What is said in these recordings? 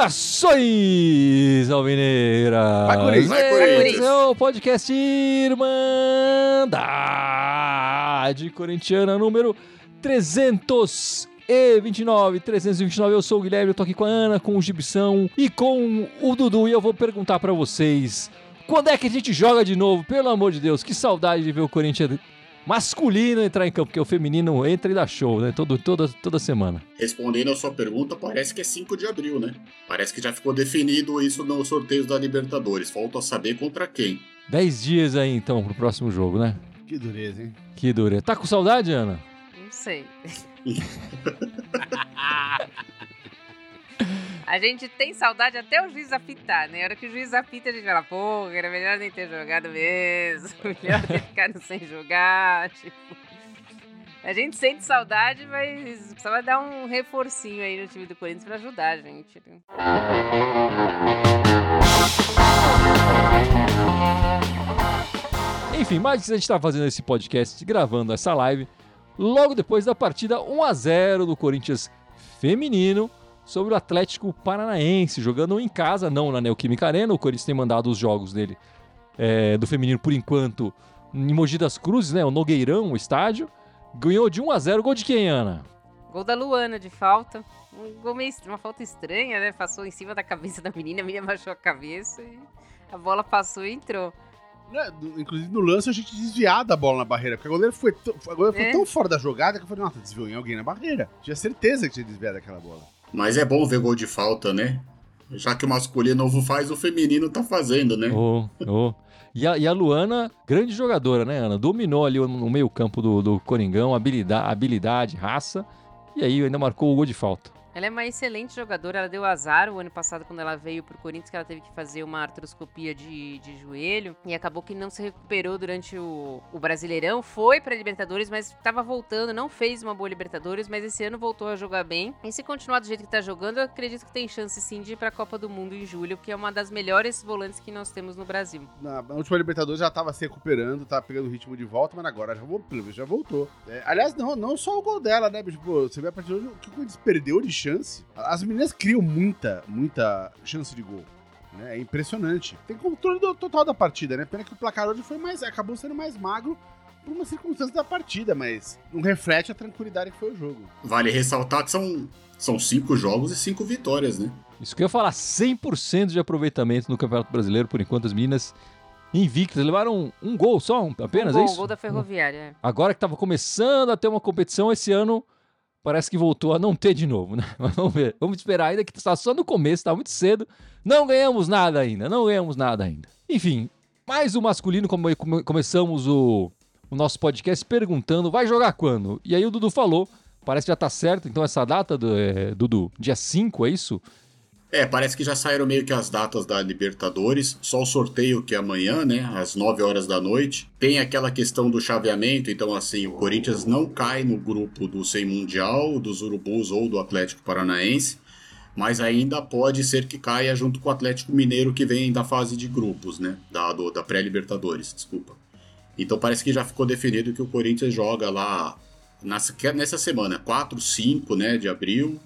Saudações, Almineira! Vai, Corinthians! Vai, Corinthians! É o podcast Irmandade Corintiana número 329. 329, eu sou o Guilherme, eu tô aqui com a Ana, com o Gibição e com o Dudu e eu vou perguntar pra vocês quando é que a gente joga de novo? Pelo amor de Deus, que saudade de ver o Corinthians masculino entrar em campo, porque o feminino entra e dá show, né? Todo, toda, toda semana. Respondendo a sua pergunta, parece que é 5 de abril, né? Parece que já ficou definido isso nos sorteios da Libertadores. Falta saber contra quem. Dez dias aí então pro próximo jogo, né? Que dureza, hein? Que dura. Tá com saudade, Ana? Não sei. A gente tem saudade até o juiz apitar, né? A hora que o juiz apita, a gente fala, pô, era melhor nem ter jogado mesmo. Melhor ter ficado sem jogar. Tipo. A gente sente saudade, mas precisava dar um reforcinho aí no time do Corinthians pra ajudar a gente. né? Enfim, mas a gente tá fazendo esse podcast, gravando essa live, logo depois da partida 1 a 0 do Corinthians feminino sobre o Atlético Paranaense, jogando em casa, não na Neoquímica Arena. O Corinthians tem mandado os jogos dele é, do feminino por enquanto em Mogi das Cruzes, né? O Nogueirão, o estádio. Ganhou de 1 a 0 Gol de quem, Ana? Gol da Luana de falta. Um gol meio, uma falta estranha, né? Passou em cima da cabeça da menina, a menina baixou a cabeça e a bola passou e entrou. Do- Inclusive no lance a gente desviar da bola na barreira, porque a goleira foi, a goleira foi É. tão fora da jogada que eu falei, nossa, desviou em alguém na barreira. Tinha certeza que tinha desviado aquela bola. Mas é bom ver gol de falta, né? Já que o masculino novo faz, o feminino tá fazendo, né? Oh, oh. E, a, e a Luana, grande jogadora, né, Ana? Dominou ali no meio-campo do, do Coringão, habilidade, habilidade, raça. E aí ainda marcou o gol de falta. Ela é uma excelente jogadora, ela deu azar o ano passado quando ela veio pro Corinthians, que ela teve que fazer uma artroscopia de, de joelho e acabou que não se recuperou durante o, o Brasileirão, foi pra Libertadores, mas estava voltando, não fez uma boa Libertadores, mas esse ano voltou a jogar bem. E se continuar do jeito que tá jogando, eu acredito que tem chance sim de ir pra Copa do Mundo em julho, que é uma das melhores volantes que nós temos no Brasil. Na, na última Libertadores já tava se recuperando, tava pegando o ritmo de volta, mas agora já, já voltou. É, aliás, não, não só o gol dela, né? bicho? Pô, você vê a partir de hoje o que o Corinthians perdeu de chance. As meninas criam muita, muita chance de gol. Né? É impressionante. Tem controle do- total da partida, né? Pena que o placar hoje foi mais. acabou sendo mais magro por uma circunstância da partida, mas não reflete a tranquilidade que foi o jogo. Vale ressaltar que são, são cinco jogos e cinco vitórias, né? Isso que eu ia falar, 100% de aproveitamento no Campeonato Brasileiro, por enquanto as meninas invictas. Levaram um gol só, um- apenas, um gol, é isso? gol da Ferroviária. é. Agora que estava começando a ter uma competição, esse ano parece que voltou a não ter de novo, né? Mas vamos ver. Vamos esperar ainda que está só no começo, está muito cedo. Não ganhamos nada ainda, não ganhamos nada ainda. Enfim, mais o masculino, como come- começamos o, o nosso podcast perguntando, vai jogar quando? E aí o Dudu falou, parece que já tá certo, então essa data, do, é, Dudu, dia 5, é isso? É, parece que já saíram meio que as datas da Libertadores, só o sorteio que é amanhã, né, às 9 horas da noite. Tem aquela questão do chaveamento, então assim, o Corinthians não cai no grupo do Sem Mundial, dos Urubus ou do Atlético Paranaense, mas ainda pode ser que caia junto com o Atlético Mineiro que vem da fase de grupos, né, da, da pré-Libertadores, desculpa. Então parece que já ficou definido que o Corinthians joga lá nessa, nessa semana, 4, 5, né, de abril,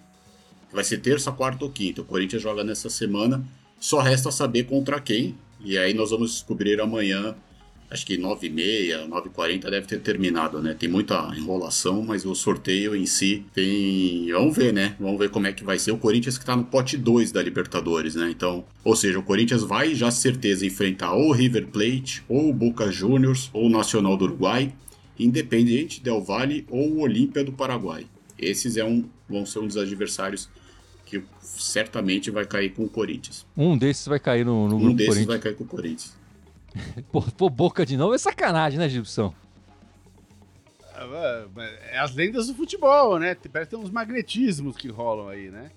Vai ser terça, quarta ou quinta. O Corinthians joga nessa semana. Só resta saber contra quem. E aí nós vamos descobrir amanhã. Acho que 9h30, 9h40 deve ter terminado, né? Tem muita enrolação, mas o sorteio em si tem. Vamos ver, né? Vamos ver como é que vai ser. O Corinthians que tá no pote 2 da Libertadores, né? Então, ou seja, o Corinthians vai já certeza enfrentar ou River Plate, ou Boca Juniors, ou Nacional do Uruguai, Independiente Del Valle ou Olímpia do Paraguai. Esses é um, vão ser um dos adversários que certamente vai cair com o Corinthians. Um desses vai cair no, no Um grupo desses Corinthians. vai cair com o Corinthians. Pô, pô, boca de novo é sacanagem, né, Gibson? Ah, É as lendas do futebol, né? Parece que tem uns magnetismos que rolam aí, né?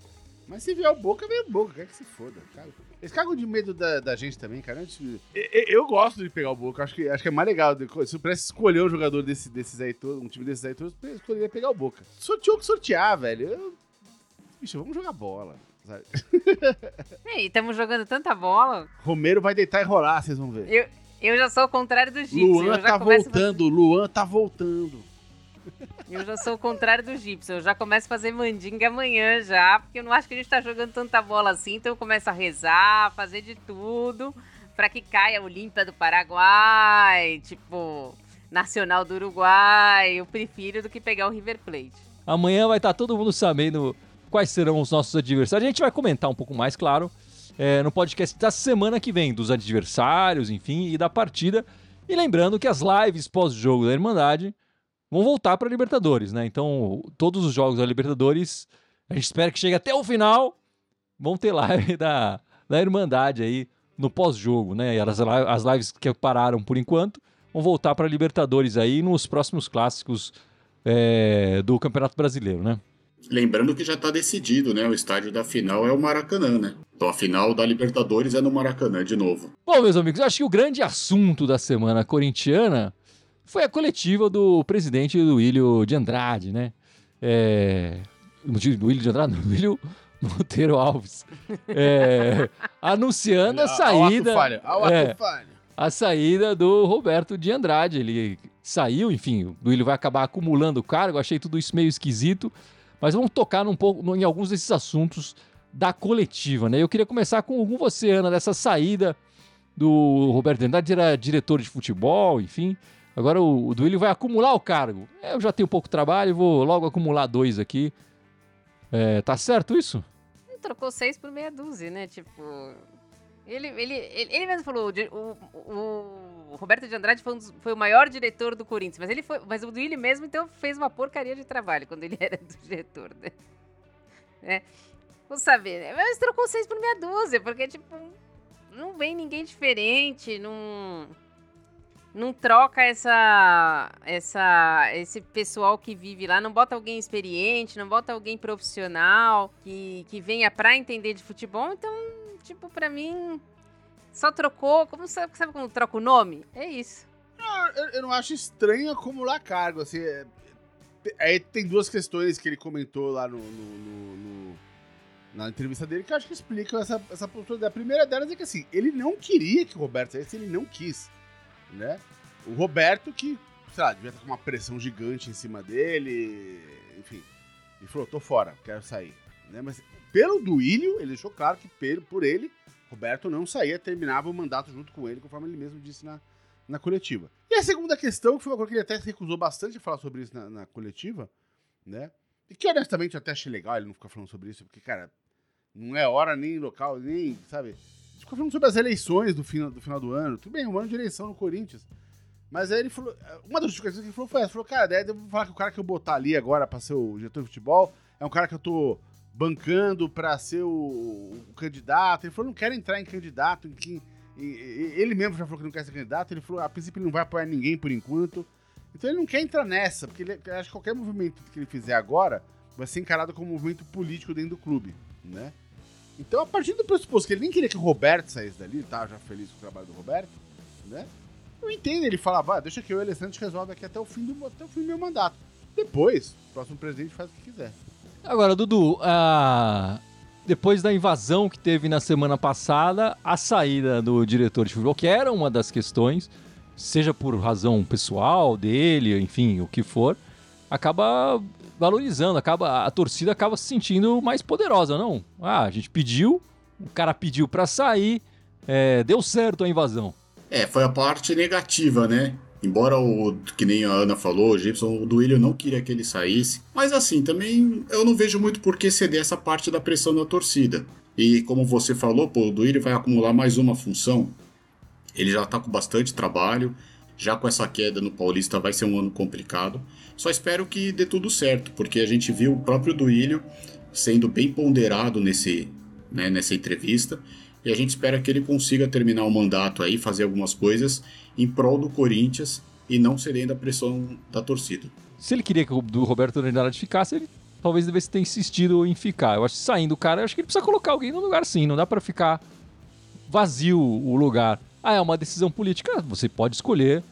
Mas se vier o Boca, vem o Boca. Quer que se foda, cara. Eles cagam de medo da, da gente também, cara. Eu, eu- eu gosto de pegar o Boca. Acho que, acho que é mais legal. Se eu pudesse escolher um jogador desse, desses aí todos, um time desses aí todos, eu escolheria pegar o Boca. Sorteou que sortear, velho. Eu... Bicho, vamos jogar bola. sabe? E estamos jogando tanta bola. Romero vai deitar e rolar, vocês vão ver. Eu, eu já sou o contrário do Gibson. Luan eu já tá a fazer- voltando, Luan tá voltando. Eu já sou o contrário do Gibson. Eu já começo a fazer mandinga amanhã já, porque eu não acho que a gente tá jogando tanta bola assim, então eu começo a rezar, fazer de tudo pra que caia a Olímpia do Paraguai, tipo, Nacional do Uruguai. Eu prefiro do que pegar o River Plate. Amanhã vai estar todo mundo sabendo quais serão os nossos adversários. A gente vai comentar um pouco mais, claro, é, no podcast da semana que vem, dos adversários, enfim, e da partida. E lembrando que as lives pós-jogo da Irmandade vão voltar para a Libertadores, né? Então, todos os jogos da Libertadores, a gente espera que chegue até o final, vão ter live da, da Irmandade aí no pós-jogo, né? E as, as lives que pararam por enquanto vão voltar para a Libertadores aí nos próximos clássicos é, do Campeonato Brasileiro, né? Lembrando que já está decidido, né? O estádio da final é o Maracanã, né? Então a final da Libertadores é no Maracanã de novo. Bom, meus amigos, eu acho que o grande assunto da semana corintiana foi a coletiva do presidente do William de Andrade, né? É... Do William de Andrade? Não, do William Monteiro Alves. É, Anunciando a saída. Ao ao é, a saída do Roberto de Andrade. Ele saiu, enfim, o Duílio vai acabar acumulando o cargo, achei tudo isso meio esquisito, mas vamos tocar num pouco, em alguns desses assuntos da coletiva, né? Eu queria começar com, você, Ana, dessa saída do Roberto de Andrade, era diretor de futebol, enfim. Agora o, o Duílio vai acumular o cargo. É, Eu já tenho pouco trabalho, vou logo acumular dois aqui. É, tá certo isso? Ele trocou seis por meia dúzia, né? Tipo. Ele, ele, ele, ele mesmo falou, o, o, Roberto de Andrade foi, um dos- foi o maior diretor do Corinthians, mas ele foi, mas o Duílio mesmo então fez uma porcaria de trabalho quando ele era diretor, né? É. Vou saber, né? Mas trocou seis por meia dúzia, porque tipo não vem ninguém diferente, não não troca essa essa esse pessoal que vive lá, não bota alguém experiente, não bota alguém profissional que, que venha pra entender de futebol, então, tipo, pra mim só trocou, como sabe, sabe como troca o nome? É isso. Eu, eu não acho estranho acumular cargo, assim. é- Aí tem duas questões que ele comentou lá no, no- no- no- na entrevista dele que eu acho que explicam essa, essa postura. A primeira delas é que assim, ele não queria que o Roberto saísse, ele não quis, né? O Roberto que, sei lá, devia estar com uma pressão gigante em cima dele, enfim. Ele falou, tô fora, quero sair. Né? Mas pelo Duílio, ele deixou claro que por ele, Roberto não saía, terminava o mandato junto com ele, conforme ele mesmo disse na, na coletiva. E a segunda questão, que foi uma coisa que ele até recusou bastante de falar sobre isso na, na coletiva, né? E que honestamente eu até achei legal ele não ficar falando sobre isso, porque, cara, não é hora nem local, nem, sabe? Ele ficou falando sobre as eleições do final do, final do ano. Tudo bem, um ano de eleição no Corinthians. Mas aí ele falou. Uma das justificações que ele falou foi essa: falou, cara, daí eu vou falar que o cara que eu botar ali agora pra ser o diretor de futebol é um cara que eu tô bancando pra ser o, o candidato. Ele falou, não quero entrar em candidato, em Ele mesmo já falou que não quer ser candidato, ele falou, a princípio ele não vai apoiar ninguém por enquanto. Então ele não quer entrar nessa, porque ele acha que qualquer movimento que ele fizer agora vai ser encarado como um movimento político dentro do clube, né? Então, a partir do pressuposto que ele nem queria que o Roberto saísse dali, tá já feliz com o trabalho do Roberto, né? Eu entendo ele falar, vai, deixa que eu o Alessandro resolve aqui até o fim do, até o fim do meu mandato. Depois, o próximo presidente faz o que quiser. Agora, Dudu, depois da invasão que teve na semana passada, a saída do diretor de futebol, que era uma das questões, seja por razão pessoal dele, enfim, o que for, acaba valorizando, acaba a torcida acaba se sentindo mais poderosa, não? Ah, a gente pediu, o cara pediu pra sair, é, deu certo a invasão. É, foi a parte negativa, né? Embora o, que nem a Ana falou, o Gibson, o Duílio não queria que ele saísse. Mas assim, também eu não vejo muito por que ceder essa parte da pressão da torcida. E como você falou, pô, o Duílio vai acumular mais uma função. Ele já tá com bastante trabalho. Já com essa queda no Paulista vai ser um ano complicado. Só espero que dê tudo certo, porque a gente viu o próprio Duílio sendo bem ponderado nesse, né, nessa entrevista. E a gente espera que ele consiga terminar o mandato aí, fazer algumas coisas em prol do Corinthians e não cedendo a pressão da torcida. Se ele queria que o do Roberto Andrade ficasse, ele talvez devesse ter insistido em ficar. Eu acho que saindo o cara, eu acho que ele precisa colocar alguém no lugar sim, não dá pra ficar vazio o lugar. Ah, é uma decisão política, você pode escolher,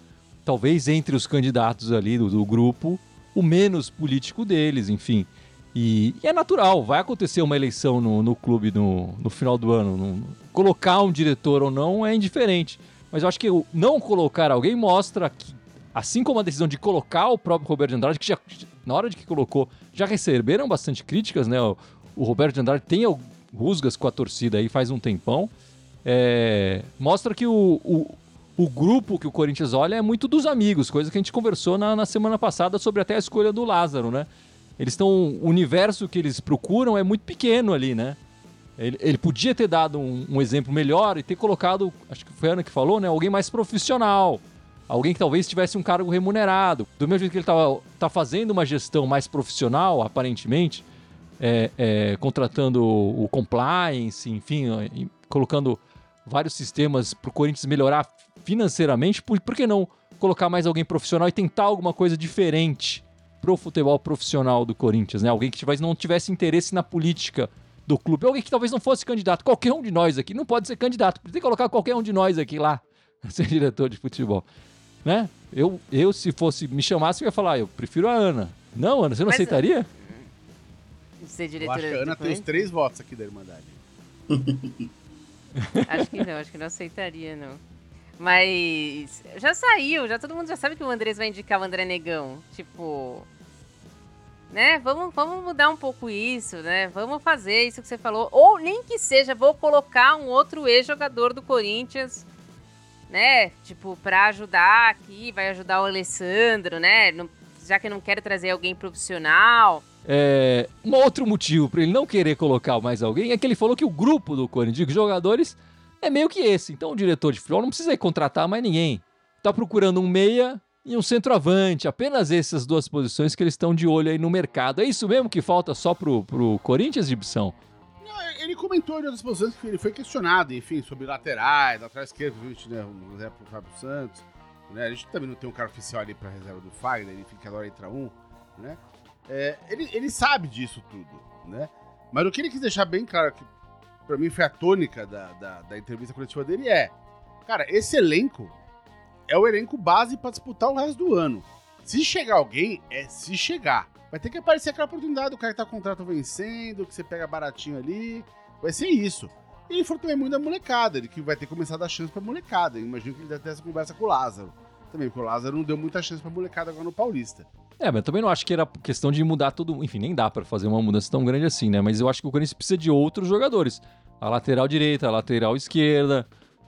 talvez entre os candidatos ali do, do grupo, o menos político deles, enfim. E, e é natural, vai acontecer uma eleição no, no clube no, no final do ano. No, colocar um diretor ou não é indiferente. Mas eu acho que não colocar alguém mostra que, assim como a decisão de colocar o próprio Roberto de Andrade, que já, na hora de que colocou, já receberam bastante críticas, né? O, o Roberto de Andrade tem rusgas com a torcida aí faz um tempão. É, mostra que o, o, o, grupo que o Corinthians olha é muito dos amigos, coisa que a gente conversou na, na semana passada sobre até a escolha do Lázaro, né? Eles estão. O universo que eles procuram é muito pequeno ali, né? Ele, ele podia ter dado um, um, exemplo melhor e ter colocado, acho que foi a Ana que falou, né? Alguém mais profissional. Alguém que talvez tivesse um cargo remunerado. Do mesmo jeito que ele está tá fazendo uma gestão mais profissional, aparentemente, é, é, contratando o compliance, enfim, colocando vários sistemas para o Corinthians melhorar financeiramente, por, por que não colocar mais alguém profissional e tentar alguma coisa diferente pro futebol profissional do Corinthians, né? Alguém que talvez não tivesse interesse na política do clube, alguém que talvez não fosse candidato. Qualquer um de nós aqui não pode ser candidato, tem que colocar qualquer um de nós aqui lá, ser diretor de futebol, né? Eu, eu se fosse me chamasse, eu ia falar, eu prefiro a Ana. Não, Ana, você não Mas, aceitaria? Ser diretora eu acho que a Ana tem os três votos aqui da Irmandade. acho que não, acho que não aceitaria, não. Mas já saiu, já todo mundo já sabe que o Andrés vai indicar o André Negão. Tipo, né? Vamos, vamos mudar um pouco isso, né? Vamos fazer isso que você falou. Ou nem que seja, vou colocar um outro ex-jogador do Corinthians, né? Tipo, pra ajudar aqui, vai ajudar o Alessandro, né? Não, já que não quero trazer alguém profissional. É, um outro motivo para ele não querer colocar mais alguém é que ele falou que o grupo do Corinthians, de jogadores, é meio que esse. Então o diretor de futebol não precisa contratar mais ninguém. Tá procurando um meia e um centroavante. Apenas essas duas posições que eles estão de olho aí no mercado. É isso mesmo que falta só pro, pro Corinthians, Gibson? Ele comentou de outras posições que ele foi questionado, enfim, sobre laterais, lateral esquerdo, né, o Zé pro Fábio Santos. Né? A gente também não tem um cara oficial ali pra reserva do Fagner, enfim, que agora entra um, né? É, ele, ele sabe disso tudo, né? Mas o que ele quis deixar bem claro, que pra mim foi a tônica da, da, da entrevista coletiva dele, é: cara, esse elenco é o elenco base para disputar o resto do ano. Se chegar alguém, é se chegar. Vai ter que aparecer aquela oportunidade do cara que tá contrato vencendo, que você pega baratinho ali. Vai ser isso. E ele falou também muito da molecada, ele que vai ter que começar a dar chance pra molecada. Eu imagino que ele deve ter essa conversa com o Lázaro. Também, porque o Lázaro não deu muita chance pra molecada agora no Paulista. É, mas também não acho que era questão de mudar tudo. Enfim, nem dá para fazer uma mudança tão grande assim, né? Mas eu acho que o Corinthians precisa de outros jogadores. A lateral direita, a lateral esquerda.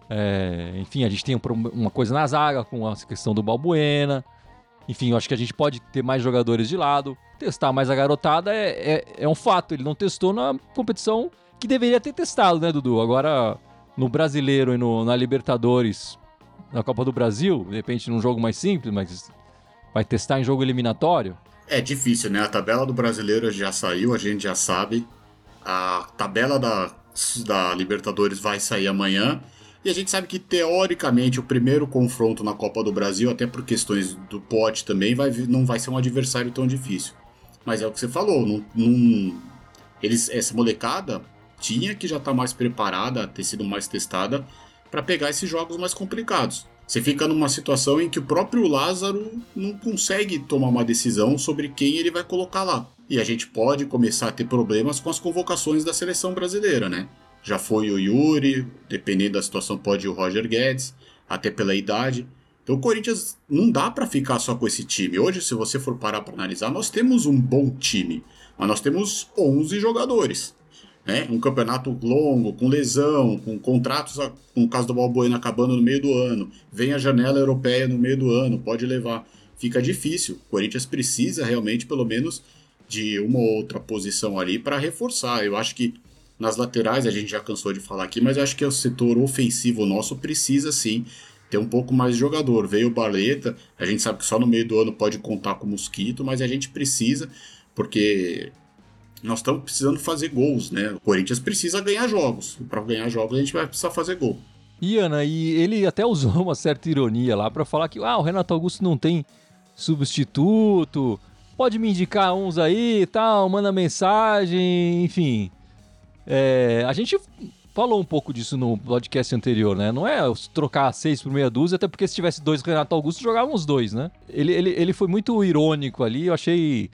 É... enfim, a gente tem uma coisa na zaga com a questão do Balbuena. Enfim, eu acho que a gente pode ter mais jogadores de lado. Testar mais a garotada é, é, é um fato. Ele não testou na competição que deveria ter testado, né, Dudu? Agora, no Brasileiro e no, na Libertadores, na Copa do Brasil, de repente num jogo mais simples, mas Vai testar em jogo eliminatório? É difícil, né? A tabela do brasileiro já saiu, a gente já sabe. A tabela da, da Libertadores vai sair amanhã. E a gente sabe que, teoricamente, o primeiro confronto na Copa do Brasil, até por questões do pote também, vai, não vai ser um adversário tão difícil. Mas é o que você falou, eles, essa molecada tinha que já estar tá mais preparada, ter sido mais testada, para pegar esses jogos mais complicados. Você fica numa situação em que o próprio Lázaro não consegue tomar uma decisão sobre quem ele vai colocar lá. E a gente pode começar a ter problemas com as convocações da seleção brasileira, né? Já foi o Yuri, dependendo da situação, pode o Roger Guedes, até pela idade. Então o Corinthians não dá para ficar só com esse time. Hoje, se você for parar para analisar, nós temos um bom time, mas nós temos 11 jogadores né? Um campeonato longo, com lesão, com contratos, com o caso do Balbuena acabando no meio do ano, vem a janela europeia no meio do ano, pode levar. Fica difícil. O Corinthians precisa realmente, pelo menos, de uma ou outra posição ali para reforçar. Eu acho que nas laterais, a gente já cansou de falar aqui, mas acho que o setor ofensivo nosso precisa sim ter um pouco mais de jogador. Veio o Barleta, a gente sabe que só no meio do ano pode contar com o Mosquito, mas a gente precisa, porque nós estamos precisando fazer gols, né? O Corinthians precisa ganhar jogos. Para ganhar jogos a gente vai precisar fazer gol. E Ana, e ele até usou uma certa ironia lá para falar que ah, o Renato Augusto não tem substituto, pode me indicar uns aí e tal, manda mensagem, enfim. É, a gente falou um pouco disso no podcast anterior, né? Não é trocar seis por meia dúzia, até porque se tivesse dois Renato Augusto, jogavam os dois, né? Ele, ele, ele foi muito irônico ali, eu achei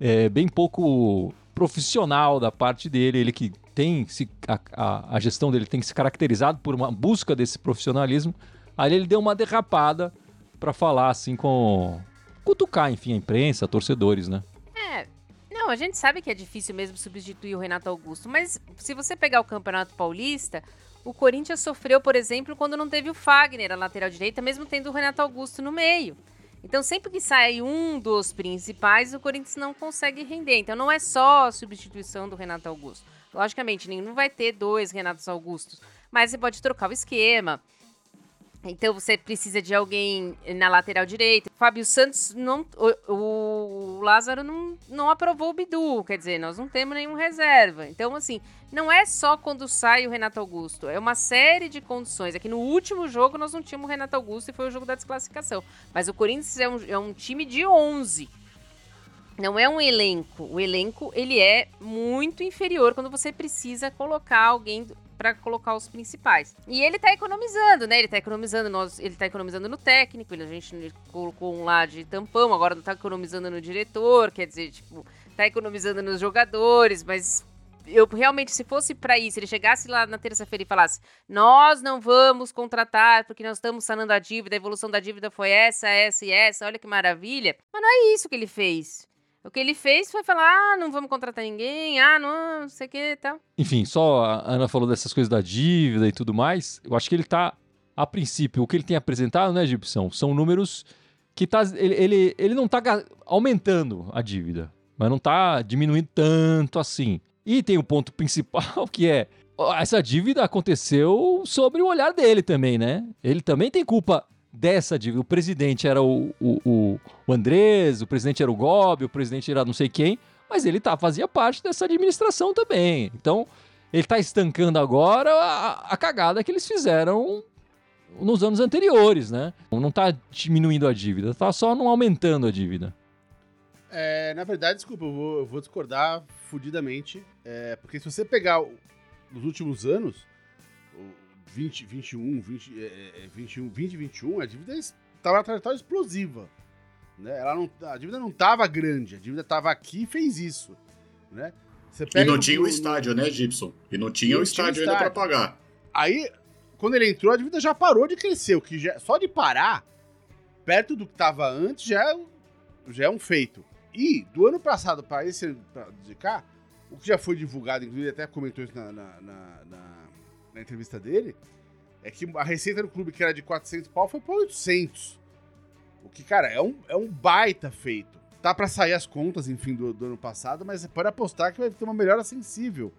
é, bem pouco profissional da parte dele, ele que tem se, a, a, a, gestão dele tem se caracterizado por uma busca desse profissionalismo. Aí ele deu uma derrapada para falar assim com cutucar, enfim, a imprensa, torcedores, né? Não, a gente sabe que é difícil mesmo substituir o Renato Augusto, mas se você pegar o Campeonato Paulista, o Corinthians sofreu, por exemplo, quando não teve o Fagner a lateral direita, mesmo tendo o Renato Augusto no meio. Então, sempre que sai um dos principais, o Corinthians não consegue render. Então, não é só a substituição do Renato Augusto. Logicamente, não vai ter dois Renatos Augustos, mas você pode trocar o esquema. Então você precisa de alguém na lateral direita. Fábio Santos não. O, o, Lázaro não, não aprovou o Bidu. Quer dizer, nós não temos nenhum reserva. Então, assim, não é só quando sai o Renato Augusto. É uma série de condições. Aqui no último jogo nós não tínhamos o Renato Augusto e foi o jogo da desclassificação. Mas o Corinthians é um, é um time de 11. Não é um elenco. O elenco ele é muito inferior quando você precisa colocar alguém para colocar os principais. E ele tá economizando, né? Ele tá economizando, nós, ele tá economizando no técnico, a gente colocou um lá de tampão, agora não tá economizando no diretor, quer dizer, tipo, tá economizando nos jogadores, mas eu realmente, se fosse para isso, ele chegasse lá na terça-feira e falasse: Nós não vamos contratar porque nós estamos sanando a dívida, a evolução da dívida foi essa, essa e essa, olha que maravilha. Mas não é isso que ele fez. O que ele fez foi falar: ah, não vamos contratar ninguém, ah, não, não sei o que e tal. Enfim, só a Ana falou dessas coisas da dívida e tudo mais. Eu acho que ele tá, a princípio, o que ele tem apresentado, né, Gibson, são números que tá, ele, ele, ele não tá aumentando a dívida, mas não tá diminuindo tanto assim. E tem o ponto principal que é essa dívida aconteceu sobre o olhar dele também, né? Ele também tem culpa dessa dívida. O presidente era o, o, o Andrés, o presidente era o Gobi, o presidente era não sei quem, mas ele tá, fazia parte dessa administração também. Então, ele está estancando agora a, a, cagada que eles fizeram nos anos anteriores, né? Não está diminuindo a dívida, está só não aumentando a dívida. É, na verdade, desculpa, eu vou, eu vou discordar fudidamente, é, porque se você pegar os últimos anos, 20, 21, 20, é, 21, 20, 21, a dívida estava na trajetória explosiva. Né? Ela não, a dívida não estava grande, a dívida estava aqui e fez isso. Né? e não tinha o estádio, né, Gibson? E não tinha e o estádio, tinha ainda para pagar. Aí, quando ele entrou, a dívida já parou de crescer, o que já, só de parar, perto do que estava antes, já é, já é um feito. E do ano passado para esse pra de cá, o que já foi divulgado, inclusive até comentou isso na, na, na na entrevista dele, é que a receita do clube, que era de 400 pau, foi para 800. O que, cara, é um, é um baita feito. Tá para sair as contas, enfim, do, do ano passado, mas pode apostar que vai ter uma melhora sensível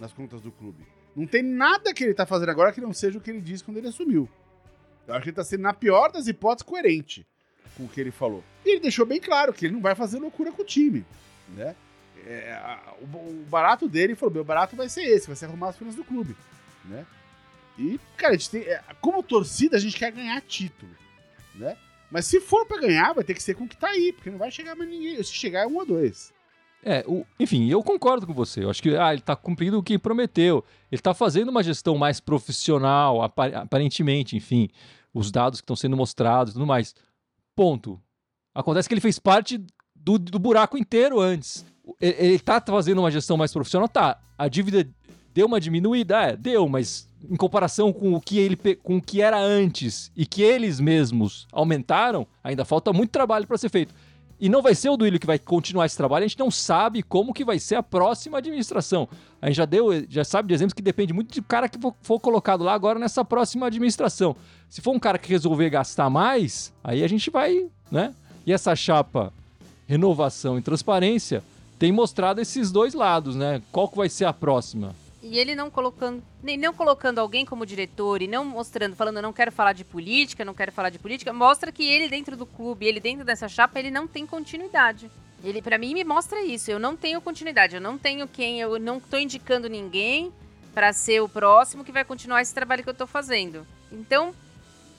nas contas do clube. Não tem nada que ele tá fazendo agora que não seja o que ele disse quando ele assumiu. Eu acho que ele tá sendo, na pior das hipóteses, coerente com o que ele falou. E ele deixou bem claro que ele não vai fazer loucura com o time, né? É, o, o, barato dele falou: meu barato vai ser esse, vai ser arrumar as finanças do clube né? E, cara, a gente tem, é, como torcida, a gente quer ganhar título, né? Mas se for para ganhar, vai ter que ser com o que tá aí, porque não vai chegar mais ninguém. Se chegar é um ou dois. É, o, enfim, eu concordo com você. Eu acho que ah, ele tá cumprindo o que prometeu. Ele tá fazendo uma gestão mais profissional, aparentemente, enfim, os dados que estão sendo mostrados e tudo mais. Ponto. Acontece que ele fez parte do, do buraco inteiro antes. Ele, ele tá fazendo uma gestão mais profissional? Tá. A dívida Deu uma diminuída? É, deu, mas em comparação com o que ele com o que era antes e que eles mesmos aumentaram, ainda falta muito trabalho para ser feito. E não vai ser o Duílio que vai continuar esse trabalho, a gente não sabe como que vai ser a próxima administração. A gente já deu, já sabe de exemplos que depende muito do cara que for, colocado lá agora nessa próxima administração. Se for um cara que resolver gastar mais, aí a gente vai, né? E essa chapa renovação e transparência tem mostrado esses dois lados, né? Qual que vai ser a próxima? E ele não colocando, nem não colocando alguém como diretor e não mostrando, falando, não quero falar de política, não quero falar de política, mostra que ele dentro do clube, ele dentro dessa chapa, ele não tem continuidade. Ele para mim me mostra isso. Eu não tenho continuidade, eu não tenho quem, eu não tô indicando ninguém para ser o próximo que vai continuar esse trabalho que eu tô fazendo. Então,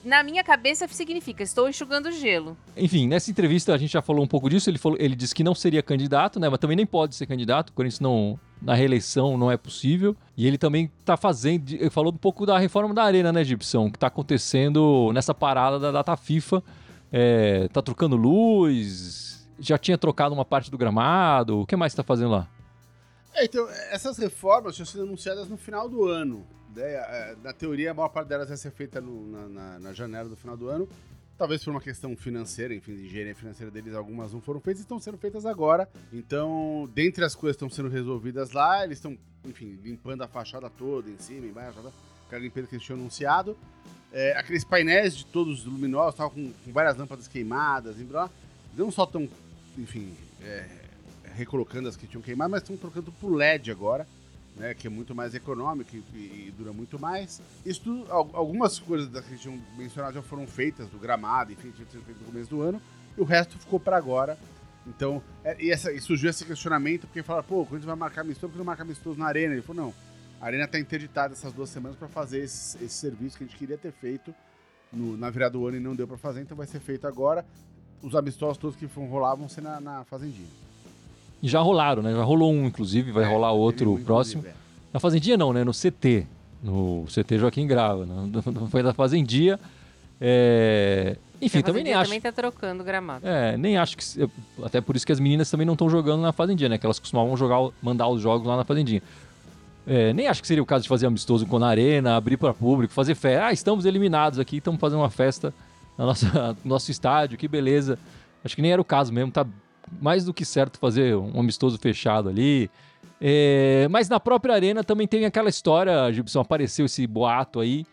na minha cabeça significa estou enxugando gelo. Enfim, nessa entrevista a gente já falou um pouco disso. Ele, falou, ele disse que não seria candidato, né? Mas também nem pode ser candidato. Por isso não na reeleição não é possível. E ele também está fazendo. Ele falou um pouco da reforma da arena, né, Gibson? Que está acontecendo nessa parada da data FIFA. É, tá trocando luz. Já tinha trocado uma parte do gramado. O que mais está fazendo lá? É, então, essas reformas tinham sido anunciadas no final do ano. Né? É, na teoria, a maior parte delas ia ser feita no, na, na, na, janela do final do ano. Talvez por uma questão financeira, enfim, de engenharia financeira deles, algumas não foram feitas e estão sendo feitas agora. Então, dentre as coisas que estão sendo resolvidas lá, eles estão, enfim, limpando a fachada toda, em cima, embaixo, aquela limpeza que eles tinham anunciado. É, aqueles painéis de todos luminosos, estavam com, com, várias lâmpadas queimadas, blá, não só estão, enfim, é, recolocando as que tinham queimado, mas estão trocando pro LED agora, né, que é muito mais econômico e, e dura muito mais. Isso algumas coisas que a gente tinha mencionado já foram feitas, do gramado, enfim, tinha sido feito no começo do ano, e o resto ficou para agora. Então, é, e, essa, e surgiu esse questionamento, porque falaram, pô, quando a gente vai marcar amistoso, por que não marcar amistoso na arena? Ele falou, não, a arena está interditada essas duas semanas para fazer esse, esse, serviço que a gente queria ter feito no, na virada do ano e não deu para fazer, então vai ser feito agora. Os amistosos todos que vão rolar vão ser na, na Fazendinha. E já rolaram, né? Já rolou um, inclusive, vai é, rolar outro um, próximo. É. Na Fazendinha não, né? No CT. No CT Joaquim Grava. Não foi da Fazendinha. É... Enfim, também nem acho. também tá trocando gramado. É, nem acho que. Até por isso que as meninas também não estão jogando na Fazendinha, né? Que elas costumavam jogar, mandar os jogos lá na Fazendinha. É, nem acho que seria o caso de fazer amistoso com na arena, abrir para público, fazer festa. Ah, estamos eliminados aqui, estamos fazendo uma festa no nosso, no nosso estádio, que beleza. Acho que nem era o caso mesmo, tá mais do que certo fazer um amistoso fechado ali. É, mas na própria arena também tem aquela história, Gibson, apareceu esse boato aí.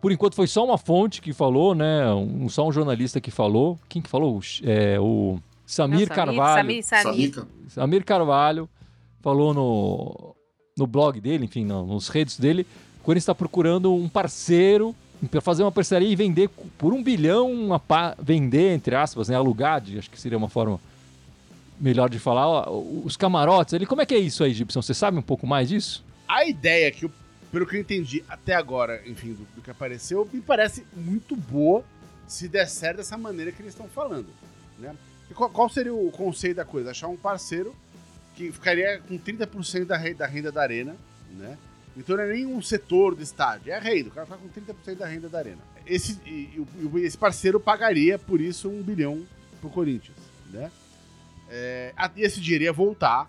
Por enquanto foi só uma fonte que falou, né? Um, só um jornalista que falou. Quem que falou? É, o Samir, Não, Samir Carvalho. Samir, Samir. Samir Carvalho falou no, no blog dele, enfim, no, nos redes dele. O Corinthians está procurando um parceiro para fazer uma parceria e vender por um bilhão, uma vender, entre aspas, né, alugar, acho que seria uma forma melhor de falar, os camarotes ali. Como é que é isso aí, Gibson? Você sabe um pouco mais disso? A ideia que, eu, pelo que eu entendi até agora, enfim, do, do que apareceu, me parece muito boa se der certo dessa maneira que eles estão falando, né? Qual, qual, seria o conceito da coisa? Achar um parceiro que ficaria com 30% da, da renda da arena, né? Então não é nem um setor do estádio, é a renda. O cara fica com 30% da renda da arena. Esse, e, e, esse parceiro pagaria por isso um bilhão pro Corinthians, né? É, esse dinheiro ia voltar,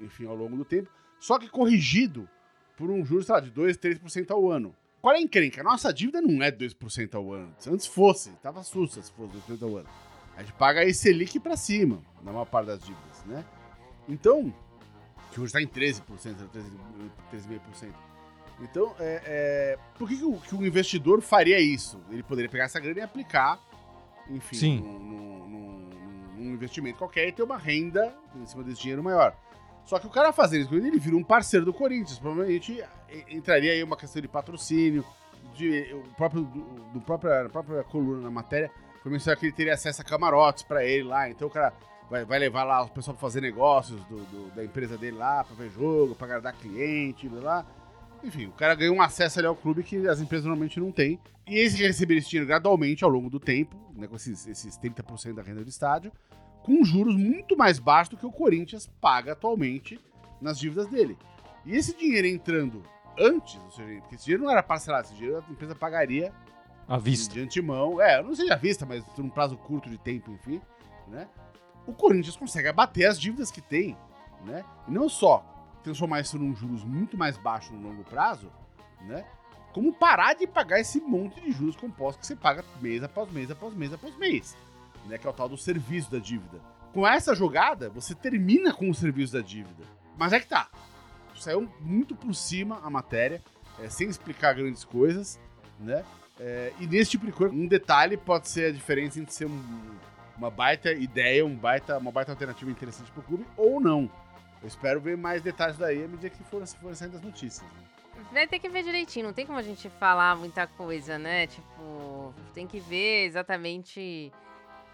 enfim, ao longo do tempo, só que corrigido por um juros, sei lá, de 2, 3% ao ano. Qual é a encrenca? Nossa dívida não é 2% ao ano. Antes fosse, tava sussa se fosse 2% ao ano. A gente paga esse Selic pra cima, na maior parte das dívidas, né? Então, que hoje está em 13%, 13,5%. Então, é, é, por que, que, o, que, o, investidor faria isso? Ele poderia pegar essa grana e aplicar, enfim, num, num, num, investimento qualquer e ter uma renda em cima desse dinheiro maior. Só que o cara fazendo isso, ele vira um parceiro do Corinthians. Provavelmente entraria aí uma questão de patrocínio, de, o próprio, do, do própria, própria coluna na matéria, foi mencionado que ele teria acesso a camarotes para ele lá. Então o cara vai, vai levar lá o pessoal pra fazer negócios do, do, da empresa dele lá, pra ver jogo, pra agradar cliente, blá, lá. Enfim, o cara ganha um acesso ali ao clube que as empresas normalmente não têm. E eles receber esse dinheiro gradualmente ao longo do tempo, né, com esses, esses 30% da renda do estádio, com juros muito mais baixos do que o Corinthians paga atualmente nas dívidas dele. E esse dinheiro entrando antes, ou seja, porque esse dinheiro não era parcelado, esse dinheiro a empresa pagaria à vista. De antemão. É, não seja à vista, mas num prazo curto de tempo, enfim, né? O Corinthians consegue abater as dívidas que tem, né? E não só transformar isso num juros muito mais baixo no longo prazo, né? Como parar de pagar esse monte de juros compostos que você paga mês após mês, após mês, após mês, né? Que é o tal do serviço da dívida. Com essa jogada, você termina com o serviço da dívida. Mas é que tá. Saiu muito por cima a matéria, é, sem explicar grandes coisas, né? É, e nesse tipo de coisa, um detalhe pode ser a diferença entre ser um, uma baita ideia, um baita, uma baita alternativa interessante pro clube, ou não. Eu espero ver mais detalhes daí à medida que forem, forem saindo as notícias. Né? Vai ter que ver direitinho, não tem como a gente falar muita coisa, né? Tipo, tem que ver exatamente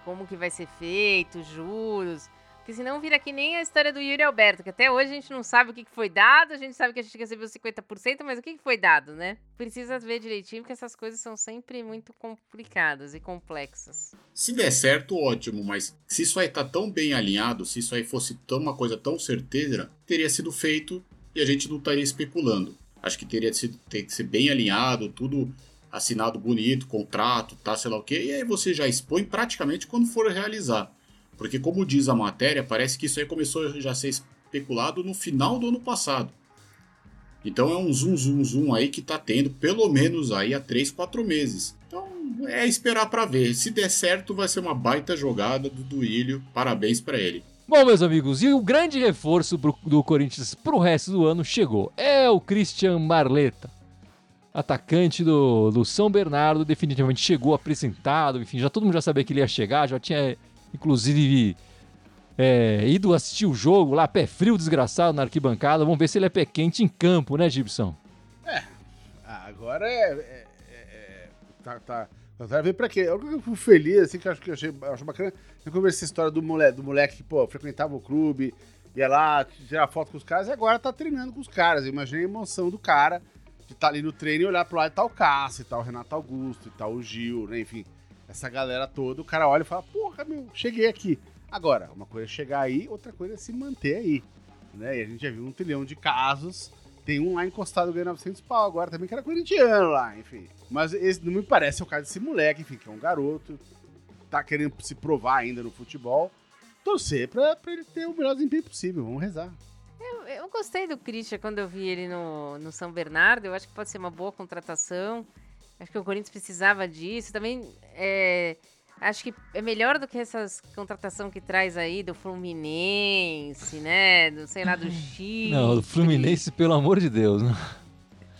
como que vai ser feito, juros. Porque senão vira que nem a história do Yuri Alberto, que até hoje a gente não sabe o que foi dado, a gente sabe que a gente recebeu 50%, mas o que foi dado, né? Precisa ver direitinho, porque essas coisas são sempre muito complicadas e complexas. Se der certo, ótimo, mas se isso aí tá tão bem alinhado, se isso aí fosse tão uma coisa tão certeira, teria sido feito e a gente não estaria especulando. Acho que teria sido, que ser bem alinhado, tudo assinado bonito, contrato, tá, sei lá o quê, e aí você já expõe praticamente quando for realizar. Porque, como diz a matéria, parece que isso aí começou já a ser especulado no final do ano passado. Então é um zoom, zoom, zoom aí que tá tendo pelo menos aí há 3, 4 meses. Então é esperar para ver. Se der certo, vai ser uma baita jogada do Duílio. Parabéns para ele. Bom, meus amigos, e o grande reforço do Corinthians pro resto do ano chegou. É o Christian Marleta. Atacante do, do São Bernardo, definitivamente chegou apresentado. Enfim, já todo mundo já sabia que ele ia chegar, já tinha inclusive é, ido assistir o jogo lá, pé frio, desgraçado na arquibancada. Vamos ver se ele é pé quente em campo, né, Gibson? É. Agora é. é, é, é tá, tá. Eu quero ver pra quê? Eu fico feliz, assim, que eu acho que eu achei, eu acho bacana. Eu conversei essa história do moleque, do moleque que, pô, frequentava o clube, ia lá, tirar foto com os caras e agora tá treinando com os caras. Eu imaginei a emoção do cara de estar tá ali no treino e olhar pro lado e tá o Cássio, e tá o Renato Augusto, e tá o Gil, né? Enfim, essa galera toda, o cara olha e fala, porra, meu, cheguei aqui. Agora, uma coisa é chegar aí, outra coisa é se manter aí. Né? E a gente já viu um trilhão de casos. Tem um lá encostado ganhando 900 pau agora também, que era corintiano lá, enfim. Mas esse não me parece o caso desse moleque, enfim, que é um garoto, tá querendo se provar ainda no futebol. Torcer pra, pra ele ter o melhor desempenho possível, vamos rezar. Eu, eu gostei do Christian quando eu vi ele no, no São Bernardo, eu acho que pode ser uma boa contratação. Acho que o Corinthians precisava disso. Também é, Acho que é melhor do que essas contratação que traz aí do Fluminense, né? Do, sei lá, do Chile. Não, do Fluminense, pelo amor de Deus, né?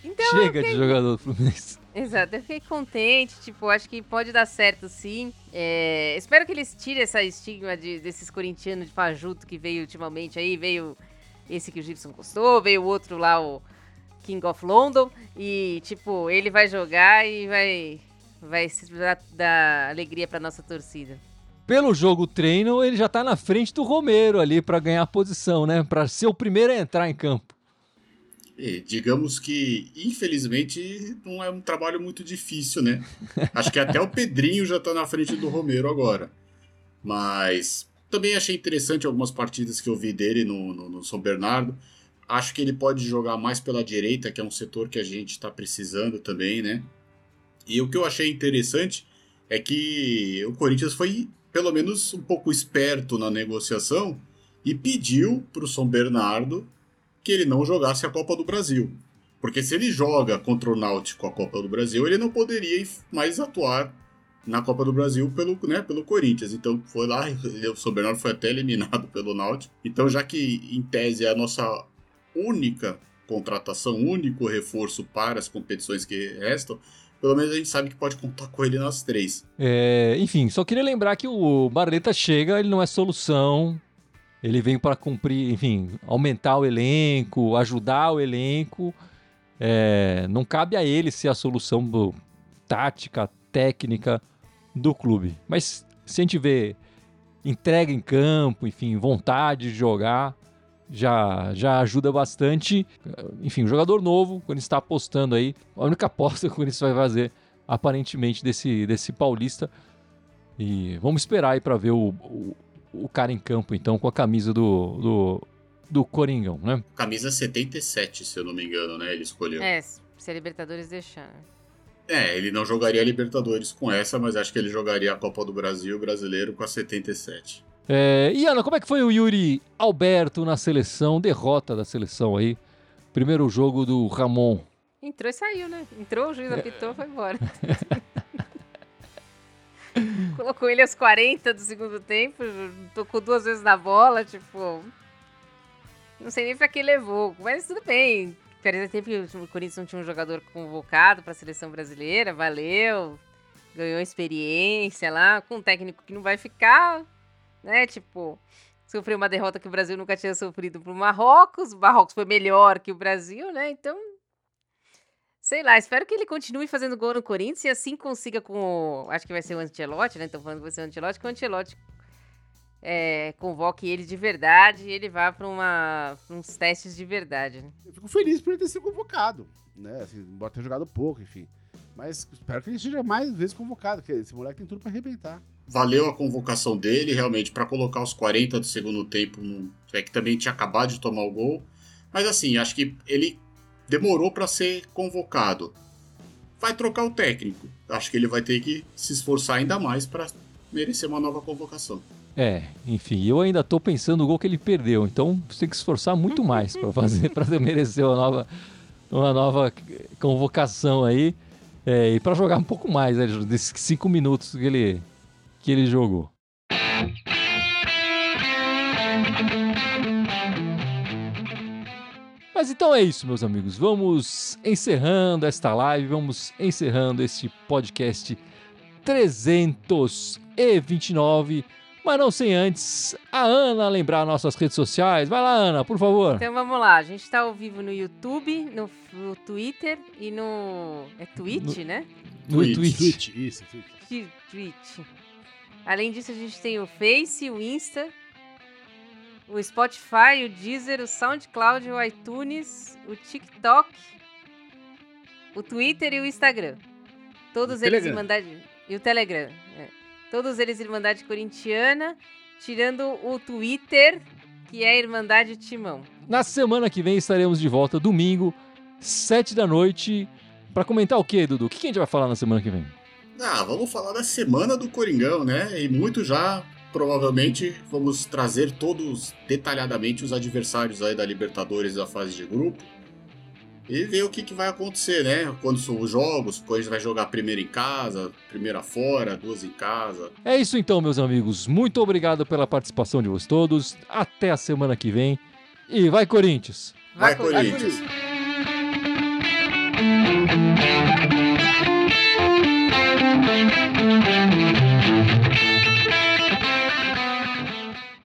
Então, Chega fiquei... de jogador do Fluminense. Exato, eu fiquei contente, tipo, acho que pode dar certo sim. É, espero que eles tirem essa estigma de, desses corintianos de fajuto que veio ultimamente aí, veio esse que o Gibson gostou, veio o outro lá, o King of London, e tipo, ele vai jogar e vai vai dar, dar alegria para nossa torcida. Pelo jogo treino, ele já tá na frente do Romero ali para ganhar a posição, né? Para ser o primeiro a entrar em campo. E, digamos que, infelizmente, não é um trabalho muito difícil, né? Acho que até o Pedrinho já tá na frente do Romero agora. Mas também achei interessante algumas partidas que eu vi dele no, no, no São Bernardo. Acho que ele pode jogar mais pela direita, que é um setor que a gente está precisando também, né? E o que eu achei interessante é que o Corinthians foi pelo menos um pouco esperto na negociação e pediu para o São Bernardo que ele não jogasse a Copa do Brasil. Porque se ele joga contra o Náutico a Copa do Brasil, ele não poderia mais atuar na Copa do Brasil pelo, né, pelo Corinthians. Então foi lá, o São Bernardo foi até eliminado pelo Náutico. Então, já que em tese é a nossa única contratação, único reforço para as competições que restam, pelo menos a gente sabe que pode contar com ele nas três. É, enfim, só queria lembrar que o Barleta chega, ele não é solução. Ele vem para cumprir, enfim, aumentar o elenco, ajudar o elenco. É, não cabe a ele ser a solução do, tática, técnica do clube. Mas se a gente vê entrega em campo, enfim, vontade de jogar, já, já ajuda bastante. Enfim, um jogador novo, quando está apostando aí, a única aposta que o Corinthians vai fazer, aparentemente, desse, desse paulista. E vamos esperar aí para ver o, o, o, cara em campo, então, com a camisa do, do, do Coringão, né? Camisa 77, se eu não me engano, né? Ele escolheu. É, se a Libertadores deixar. É, ele não jogaria a Libertadores com essa, mas acho que ele jogaria a Copa do Brasil brasileiro com a 77. É, e Ana, como é que foi o Yuri Alberto na seleção? Derrota da seleção aí. Primeiro jogo do Ramon. Entrou e saiu, né? Entrou, o juiz apitou, foi embora. Colocou ele aos 40 do segundo tempo, tocou duas vezes na bola, tipo. Não sei nem pra que levou, mas tudo bem. Fazia tempo que o Corinthians não tinha um jogador convocado pra seleção brasileira, valeu. Ganhou experiência lá, com um técnico que não vai ficar, né? Tipo, sofreu uma derrota que o Brasil nunca tinha sofrido pro Marrocos. O Marrocos foi melhor que o Brasil, né? Então, sei lá, espero que ele continue fazendo gol no Corinthians e assim consiga com o, acho que vai ser o Ancelotti, né? Então falando que vai ser o Ancelotti, que o é, convoque ele de verdade e ele vá para uns testes de verdade. Né? Eu fico feliz por ele ter sido convocado, né? Assim, embora ter jogado pouco, enfim. Mas espero que ele seja mais vezes convocado, porque esse moleque tem tudo para arrebentar valeu a convocação dele, realmente, para colocar os 40 do segundo tempo, no, é que também tinha acabado de tomar o gol. Mas assim, acho que ele demorou para ser convocado. Vai trocar o técnico. Acho que ele vai ter que se esforçar ainda mais para merecer uma nova convocação. É, enfim, eu ainda tô pensando no gol que ele perdeu, então tem que esforçar muito mais para fazer, para merecer uma nova, uma nova convocação aí é, e para jogar um pouco mais, né, desses cinco minutos que ele, que ele jogou. Mas então é isso, meus amigos. Vamos encerrando esta live, vamos encerrando este podcast 329 mas não sem antes a Ana lembrar nossas redes sociais. Vai lá, Ana, por favor. Então vamos lá. A gente está ao vivo no YouTube, no, no Twitter e no. É Twitch, No- né? No Twitch. Twitch. Twitch, isso, Twitch. Twi- Twitch. Além disso, a gente tem o Face, o Insta, o Spotify, o Deezer, o SoundCloud, o iTunes, o TikTok, o Twitter e o Instagram. Todos o eles Telegram. Irmandade. E o Telegram. é. Todos eles Irmandade Corintiana, tirando o Twitter, que é Irmandade Timão. Na semana que vem estaremos de volta, domingo, sete da noite, para comentar o quê, Dudu? O que a gente vai falar na semana que vem? Ah, vamos falar da semana do Coringão, né? E muito já, provavelmente, vamos trazer todos detalhadamente os adversários aí da Libertadores da fase de grupo. E ver o que, que vai acontecer, né? Quando são os jogos, quando a gente vai jogar primeiro em casa, primeira fora, duas em casa. É isso então, meus amigos. Muito obrigado pela participação de vocês todos. Até a semana que vem. E vai, Corinthians! Vai, Corinthians. Corinthians! Corinthians.